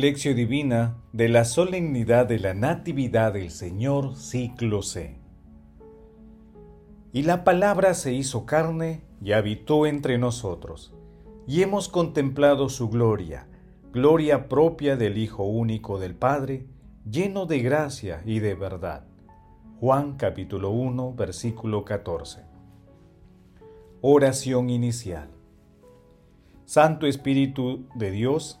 Divina de la Solemnidad de la Natividad del Señor, ciclo C. Y la palabra se hizo carne y habitó entre nosotros, y hemos contemplado su gloria, gloria propia del Hijo único del Padre, lleno de gracia y de verdad. Juan capítulo 1, versículo 14. Oración inicial. Santo Espíritu de Dios,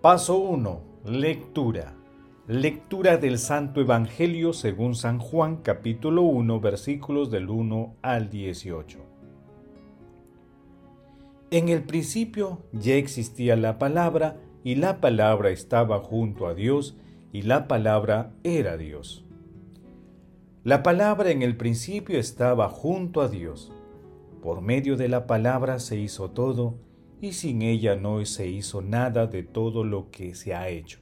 Paso 1. Lectura. Lectura del Santo Evangelio según San Juan capítulo 1 versículos del 1 al 18. En el principio ya existía la palabra y la palabra estaba junto a Dios y la palabra era Dios. La palabra en el principio estaba junto a Dios. Por medio de la palabra se hizo todo, y sin ella no se hizo nada de todo lo que se ha hecho.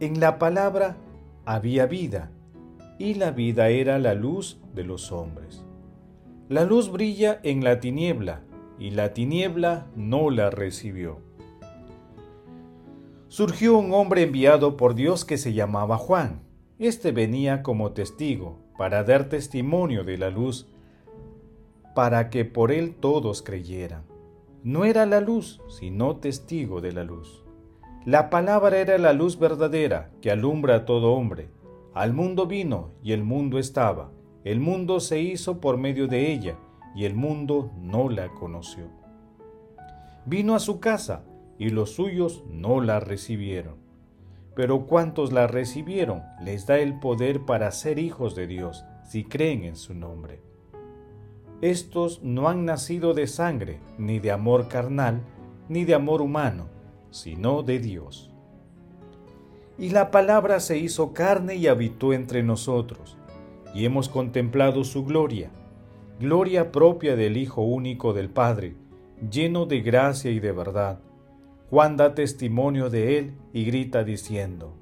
En la palabra había vida, y la vida era la luz de los hombres. La luz brilla en la tiniebla, y la tiniebla no la recibió. Surgió un hombre enviado por Dios que se llamaba Juan. Este venía como testigo para dar testimonio de la luz, para que por él todos creyeran. No era la luz, sino testigo de la luz. La palabra era la luz verdadera que alumbra a todo hombre. Al mundo vino y el mundo estaba. El mundo se hizo por medio de ella y el mundo no la conoció. Vino a su casa y los suyos no la recibieron. Pero cuantos la recibieron les da el poder para ser hijos de Dios si creen en su nombre. Estos no han nacido de sangre, ni de amor carnal, ni de amor humano, sino de Dios. Y la palabra se hizo carne y habitó entre nosotros, y hemos contemplado su gloria, gloria propia del Hijo único del Padre, lleno de gracia y de verdad. Juan da testimonio de él y grita diciendo,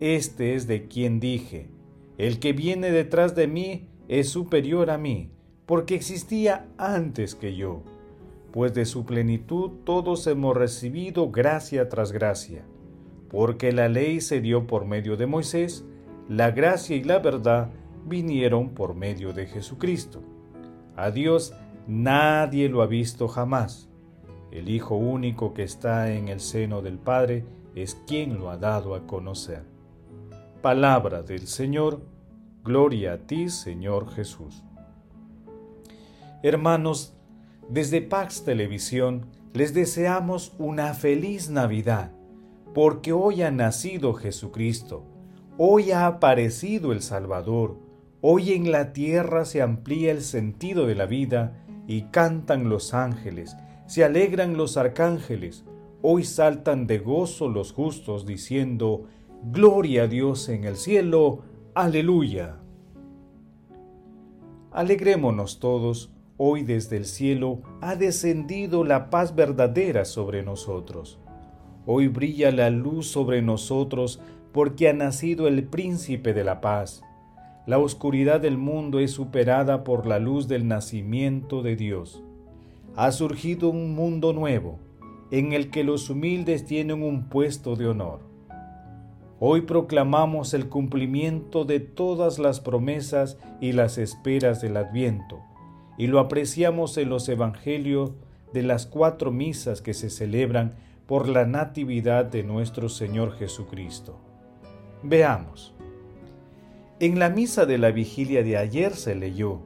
Este es de quien dije, el que viene detrás de mí es superior a mí, porque existía antes que yo, pues de su plenitud todos hemos recibido gracia tras gracia, porque la ley se dio por medio de Moisés, la gracia y la verdad vinieron por medio de Jesucristo. A Dios nadie lo ha visto jamás. El Hijo único que está en el seno del Padre es quien lo ha dado a conocer. Palabra del Señor, gloria a ti, Señor Jesús. Hermanos, desde Pax Televisión les deseamos una feliz Navidad, porque hoy ha nacido Jesucristo, hoy ha aparecido el Salvador, hoy en la tierra se amplía el sentido de la vida y cantan los ángeles, se alegran los arcángeles, hoy saltan de gozo los justos diciendo, Gloria a Dios en el cielo, aleluya. Alegrémonos todos, Hoy desde el cielo ha descendido la paz verdadera sobre nosotros. Hoy brilla la luz sobre nosotros porque ha nacido el príncipe de la paz. La oscuridad del mundo es superada por la luz del nacimiento de Dios. Ha surgido un mundo nuevo, en el que los humildes tienen un puesto de honor. Hoy proclamamos el cumplimiento de todas las promesas y las esperas del adviento y lo apreciamos en los evangelios de las cuatro misas que se celebran por la Natividad de nuestro Señor Jesucristo. Veamos. En la misa de la vigilia de ayer se leyó,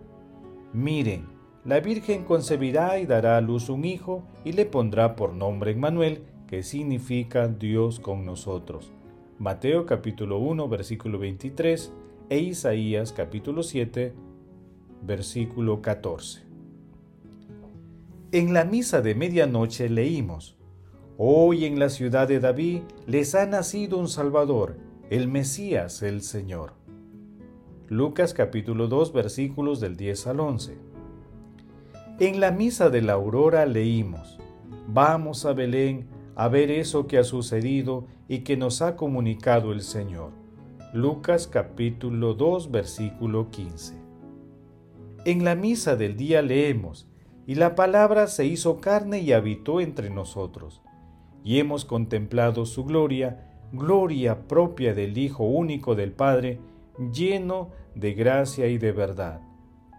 Miren, la Virgen concebirá y dará a luz un hijo y le pondrá por nombre Emmanuel, que significa Dios con nosotros. Mateo capítulo 1 versículo 23 e Isaías capítulo 7 versículo 14. En la misa de medianoche leímos, Hoy en la ciudad de David les ha nacido un Salvador, el Mesías, el Señor. Lucas capítulo 2 versículos del 10 al 11. En la misa de la aurora leímos, vamos a Belén a ver eso que ha sucedido y que nos ha comunicado el Señor. Lucas capítulo 2 versículo 15. En la misa del día leemos, y la palabra se hizo carne y habitó entre nosotros y hemos contemplado su gloria, gloria propia del Hijo único del Padre, lleno de gracia y de verdad.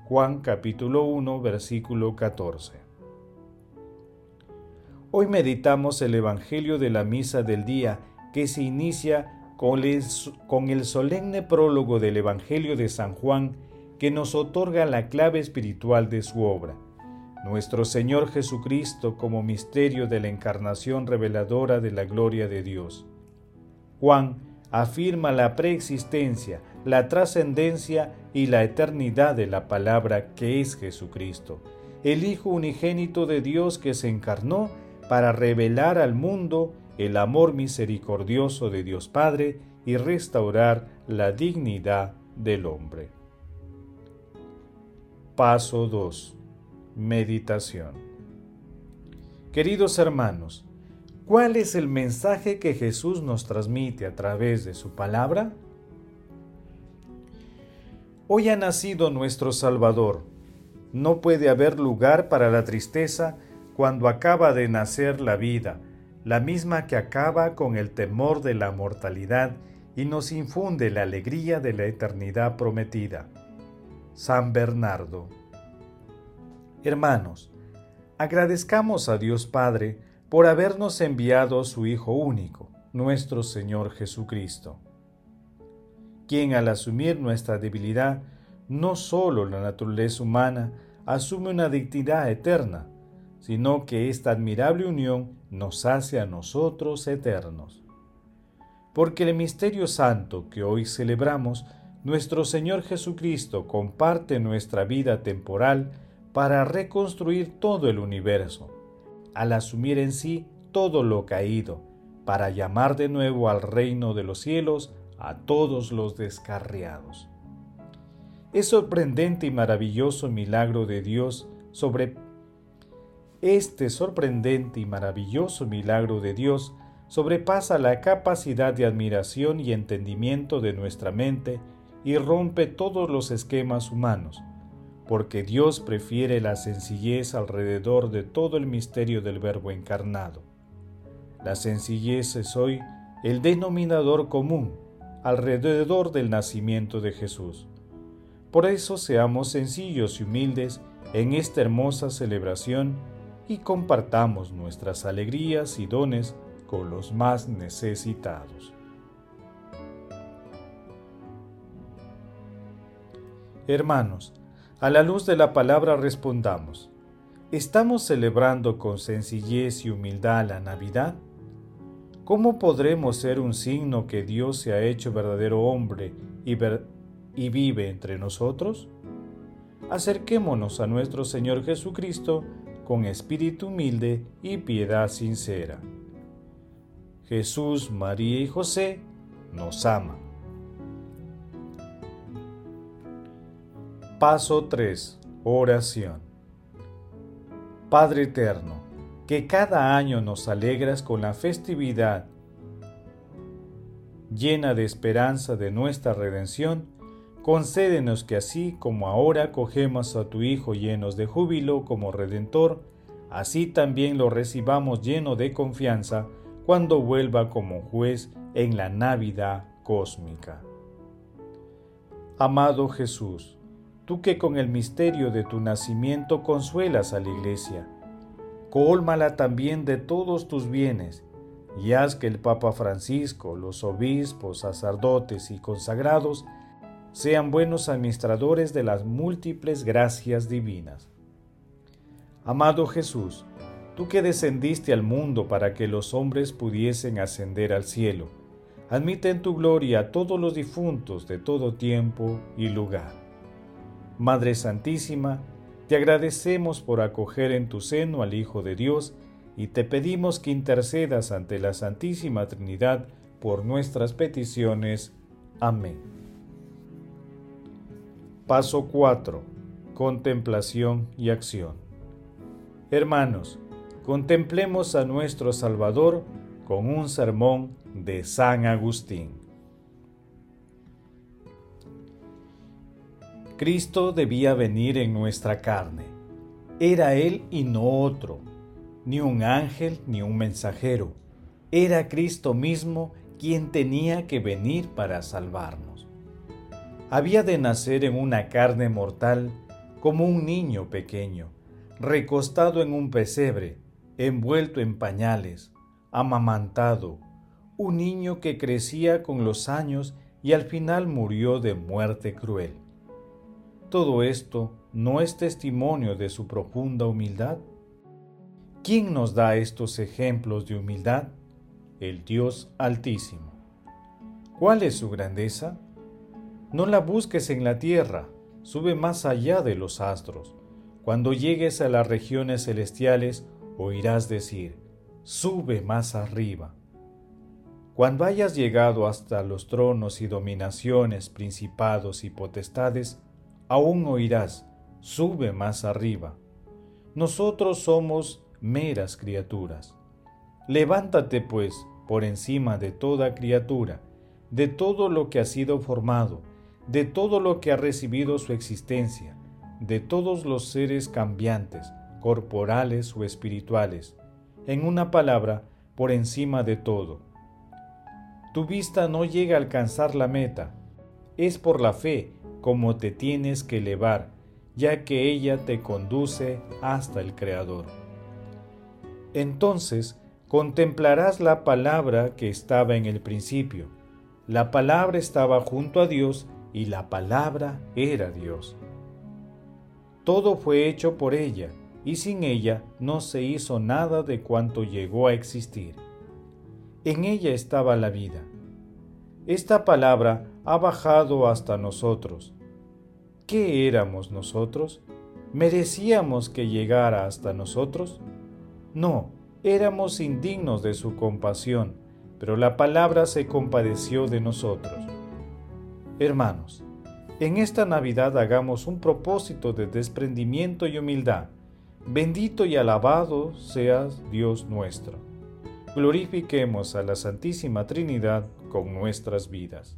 Juan capítulo 1 versículo 14. Hoy meditamos el Evangelio de la Misa del Día que se inicia con el, solemne prólogo del Evangelio de San Juan que nos otorga la clave espiritual de su obra nuestro Señor Jesucristo como misterio de la encarnación reveladora de la gloria de Dios. Juan afirma la preexistencia, la trascendencia y la eternidad de la palabra que es Jesucristo, el Hijo unigénito de Dios que se encarnó para revelar al mundo el amor misericordioso de Dios Padre y restaurar la dignidad del hombre. Paso 2 Meditación Queridos hermanos, ¿cuál es el mensaje que Jesús nos transmite a través de su palabra? Hoy ha nacido nuestro Salvador. No puede haber lugar para la tristeza cuando acaba de nacer la vida, la misma que acaba con el temor de la mortalidad y nos infunde la alegría de la eternidad prometida. San Bernardo Hermanos, agradezcamos a Dios Padre por habernos enviado a su Hijo único, nuestro Señor Jesucristo, quien al asumir nuestra debilidad, no sólo la naturaleza humana, asume una dignidad eterna, sino que esta admirable unión nos hace a nosotros eternos. Porque el misterio santo que hoy celebramos, nuestro Señor Jesucristo comparte nuestra vida temporal para reconstruir todo el universo, al asumir en sí todo lo caído, para llamar de nuevo al reino de los cielos a todos los descarriados. Es sorprendente y maravilloso milagro de Dios sobre este sorprendente y maravilloso milagro de Dios sobrepasa la capacidad de admiración y entendimiento de nuestra mente y rompe todos los esquemas humanos, porque Dios prefiere la sencillez alrededor de todo el misterio del Verbo encarnado. La sencillez es hoy el denominador común alrededor del nacimiento de Jesús. Por eso seamos sencillos y humildes en esta hermosa celebración y compartamos nuestras alegrías y dones con los más necesitados. Hermanos, a la luz de la palabra respondamos, ¿estamos celebrando con sencillez y humildad la Navidad? ¿Cómo podremos ser un signo que Dios se ha hecho verdadero hombre y, vive entre nosotros? Acerquémonos a nuestro Señor Jesucristo con espíritu humilde y piedad sincera. Jesús, María y José nos aman. Paso 3. Oración. Padre Eterno, que cada año nos alegras con la festividad llena de esperanza de nuestra redención, concédenos que así como ahora cogemos a tu Hijo llenos de júbilo como Redentor, así también lo recibamos lleno de confianza cuando vuelva como juez en la Navidad cósmica. Amado Jesús, tú que con el misterio de tu nacimiento consuelas a la iglesia. Cólmala también de todos tus bienes, y haz que el Papa Francisco, los obispos, sacerdotes y consagrados sean buenos administradores de las múltiples gracias divinas. Amado Jesús, tú que descendiste al mundo para que los hombres pudiesen ascender al cielo, admite en tu gloria a todos los difuntos de todo tiempo y lugar Madre Santísima, te agradecemos por acoger en tu seno al Hijo de Dios y te pedimos que intercedas ante la Santísima Trinidad por nuestras peticiones. Amén. Paso 4. Contemplación y acción. Hermanos, contemplemos a nuestro Salvador con un sermón de San Agustín. Cristo debía venir en nuestra carne. Era Él y no otro, ni un ángel ni un mensajero. Era Cristo mismo quien tenía que venir para salvarnos. Había de nacer en una carne mortal como un niño pequeño, recostado en un pesebre, envuelto en pañales, amamantado, un niño que crecía con los años y al final murió de muerte cruel. Todo esto no es testimonio de su profunda humildad. ¿Quién nos da estos ejemplos de humildad? El Dios Altísimo. ¿Cuál es su grandeza? No la busques en la tierra, sube más allá de los astros. Cuando llegues a las regiones celestiales, oirás decir, sube más arriba. Cuando hayas llegado hasta los tronos y dominaciones, principados y potestades, aún oirás, sube más arriba. Nosotros somos meras criaturas. Levántate, pues, por encima de toda criatura, de todo lo que ha sido formado, de todo lo que ha recibido su existencia, de todos los seres cambiantes, corporales o espirituales, en una palabra, por encima de todo. Tu vista no llega a alcanzar la meta, es por la fe como te tienes que elevar, ya que ella te conduce hasta el Creador. Entonces contemplarás la palabra que estaba en el principio. La palabra estaba junto a Dios y la palabra era Dios. Todo fue hecho por ella, y sin ella no se hizo nada de cuanto llegó a existir. En ella estaba la vida. Esta palabra ha bajado hasta nosotros, ¿Qué éramos nosotros? ¿Merecíamos que llegara hasta nosotros? No, éramos indignos de su compasión, pero la palabra se compadeció de nosotros. Hermanos, en esta Navidad hagamos un propósito de desprendimiento y humildad. Bendito y alabado seas Dios nuestro. Glorifiquemos a la Santísima Trinidad con nuestras vidas.